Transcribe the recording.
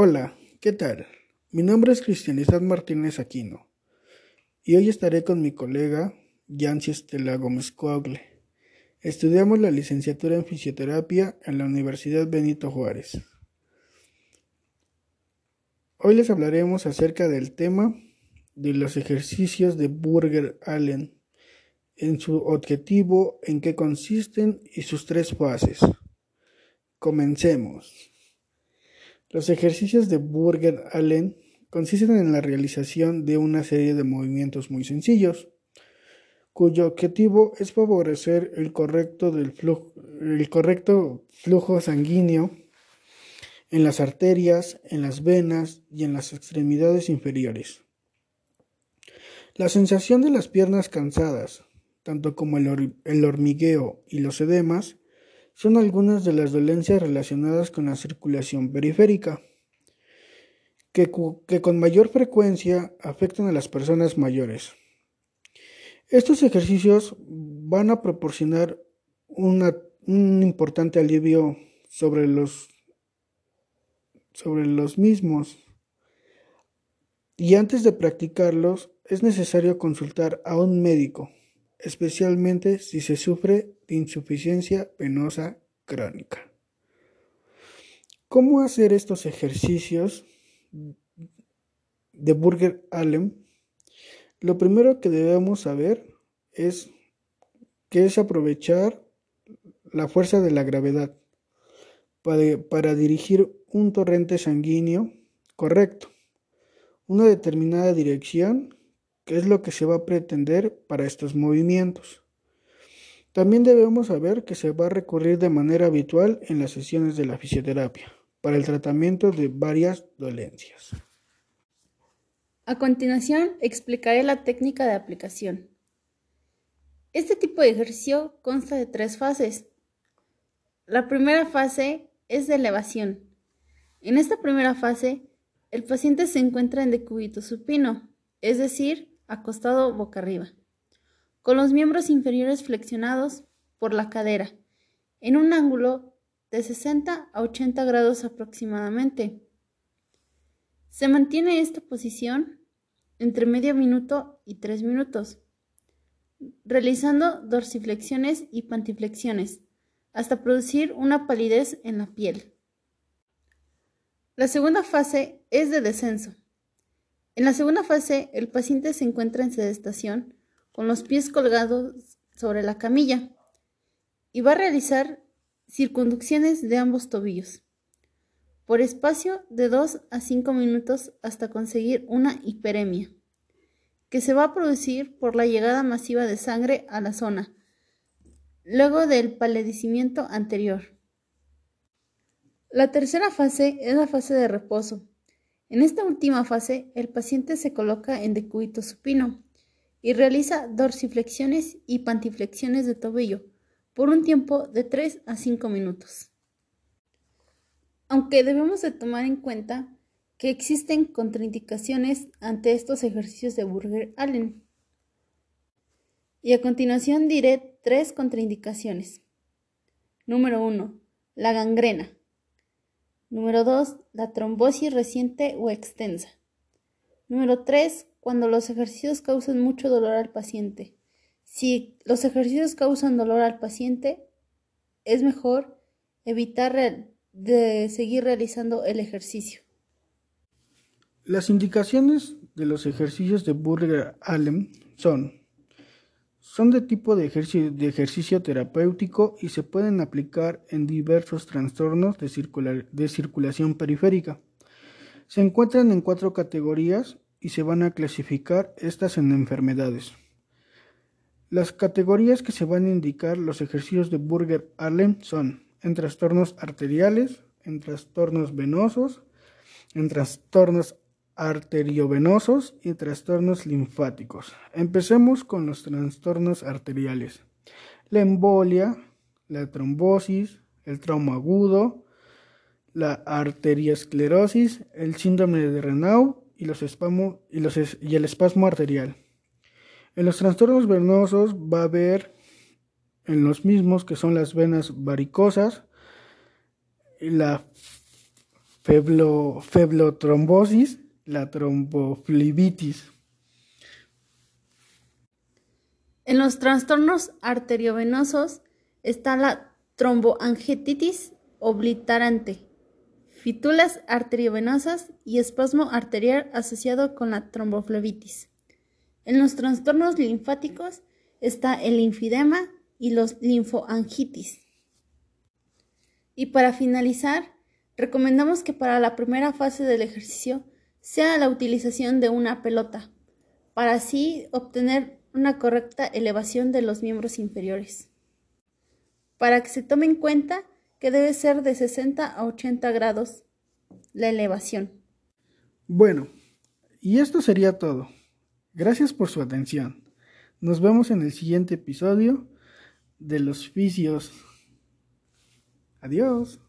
Hola, ¿qué tal? Mi nombre es Cristianidad Martínez Aquino y hoy estaré con mi colega Yancy Estela Gómez Coagle. Estudiamos la licenciatura en fisioterapia en la Universidad Benito Juárez. Hoy les hablaremos acerca del tema de los ejercicios de Burger Allen, en su objetivo, en qué consisten y sus tres fases. Comencemos. Los ejercicios de Burger Allen consisten en la realización de una serie de movimientos muy sencillos, cuyo objetivo es favorecer el correcto, del flujo, el correcto flujo sanguíneo en las arterias, en las venas y en las extremidades inferiores. La sensación de las piernas cansadas, tanto como el, el hormigueo y los edemas, son algunas de las dolencias relacionadas con la circulación periférica, que, con mayor frecuencia afectan a las personas mayores. Estos ejercicios van a proporcionar un importante alivio sobre los, sobre los mismos. Y antes de practicarlos es necesario consultar a un médico especialmente si se sufre de insuficiencia venosa crónica. ¿Cómo hacer estos ejercicios de Burger Allen? Lo primero que debemos saber es que es aprovechar la fuerza de la gravedad para, para dirigir un torrente sanguíneo correcto, una determinada dirección qué es lo que se va a pretender para estos movimientos. También debemos saber que se va a recurrir de manera habitual en las sesiones de la fisioterapia para el tratamiento de varias dolencias. A continuación explicaré la técnica de aplicación. Este tipo de ejercicio consta de tres fases. La primera fase es de elevación. En esta primera fase, el paciente se encuentra en decúbito supino, es decir, acostado boca arriba, con los miembros inferiores flexionados por la cadera, en un ángulo de 60 a 80 grados aproximadamente. Se mantiene esta posición entre medio minuto y tres minutos, realizando dorsiflexiones y pantiflexiones hasta producir una palidez en la piel. La segunda fase es de descenso. En la segunda fase, el paciente se encuentra en sedestación con los pies colgados sobre la camilla y va a realizar circunducciones de ambos tobillos por espacio de 2 a 5 minutos hasta conseguir una hiperemia, que se va a producir por la llegada masiva de sangre a la zona, luego del palidecimiento anterior. La tercera fase es la fase de reposo, en esta última fase, el paciente se coloca en decúbito supino y realiza dorsiflexiones y pantiflexiones de tobillo por un tiempo de 3 a 5 minutos. Aunque debemos de tomar en cuenta que existen contraindicaciones ante estos ejercicios de Burger Allen. Y a continuación diré tres contraindicaciones. Número 1. La gangrena. Número 2. La trombosis reciente o extensa. Número 3. Cuando los ejercicios causan mucho dolor al paciente. Si los ejercicios causan dolor al paciente, es mejor evitar de seguir realizando el ejercicio. Las indicaciones de los ejercicios de Burger Allen son son de tipo de ejercicio, terapéutico y se pueden aplicar en diversos trastornos de, de circulación periférica. Se encuentran en cuatro categorías y se van a clasificar estas en enfermedades. Las categorías que se van a indicar los ejercicios de Burger Allen son en trastornos arteriales, en trastornos venosos, en trastornos arteriovenosos y trastornos linfáticos. Empecemos con los trastornos arteriales. La embolia, la trombosis, el trauma agudo, la arteriosclerosis, el síndrome de Renault y, los espasmo, y, el espasmo arterial. En los trastornos venosos va a haber en los mismos que son las venas varicosas, la feblotrombosis, la tromboflebitis. En los trastornos arteriovenosos está la tromboangetitis obliterante, fítulas arteriovenosas y espasmo arterial asociado con la tromboflebitis. En los trastornos linfáticos está el linfidema y los linfoangitis. Y para finalizar, recomendamos que para la primera fase del ejercicio sea la utilización de una pelota, para así obtener una correcta elevación de los miembros inferiores. Para que se tome en cuenta que debe ser de 60 a 80 grados la elevación. Bueno, y esto sería todo. Gracias por su atención. Nos vemos en el siguiente episodio de los fisios. Adiós.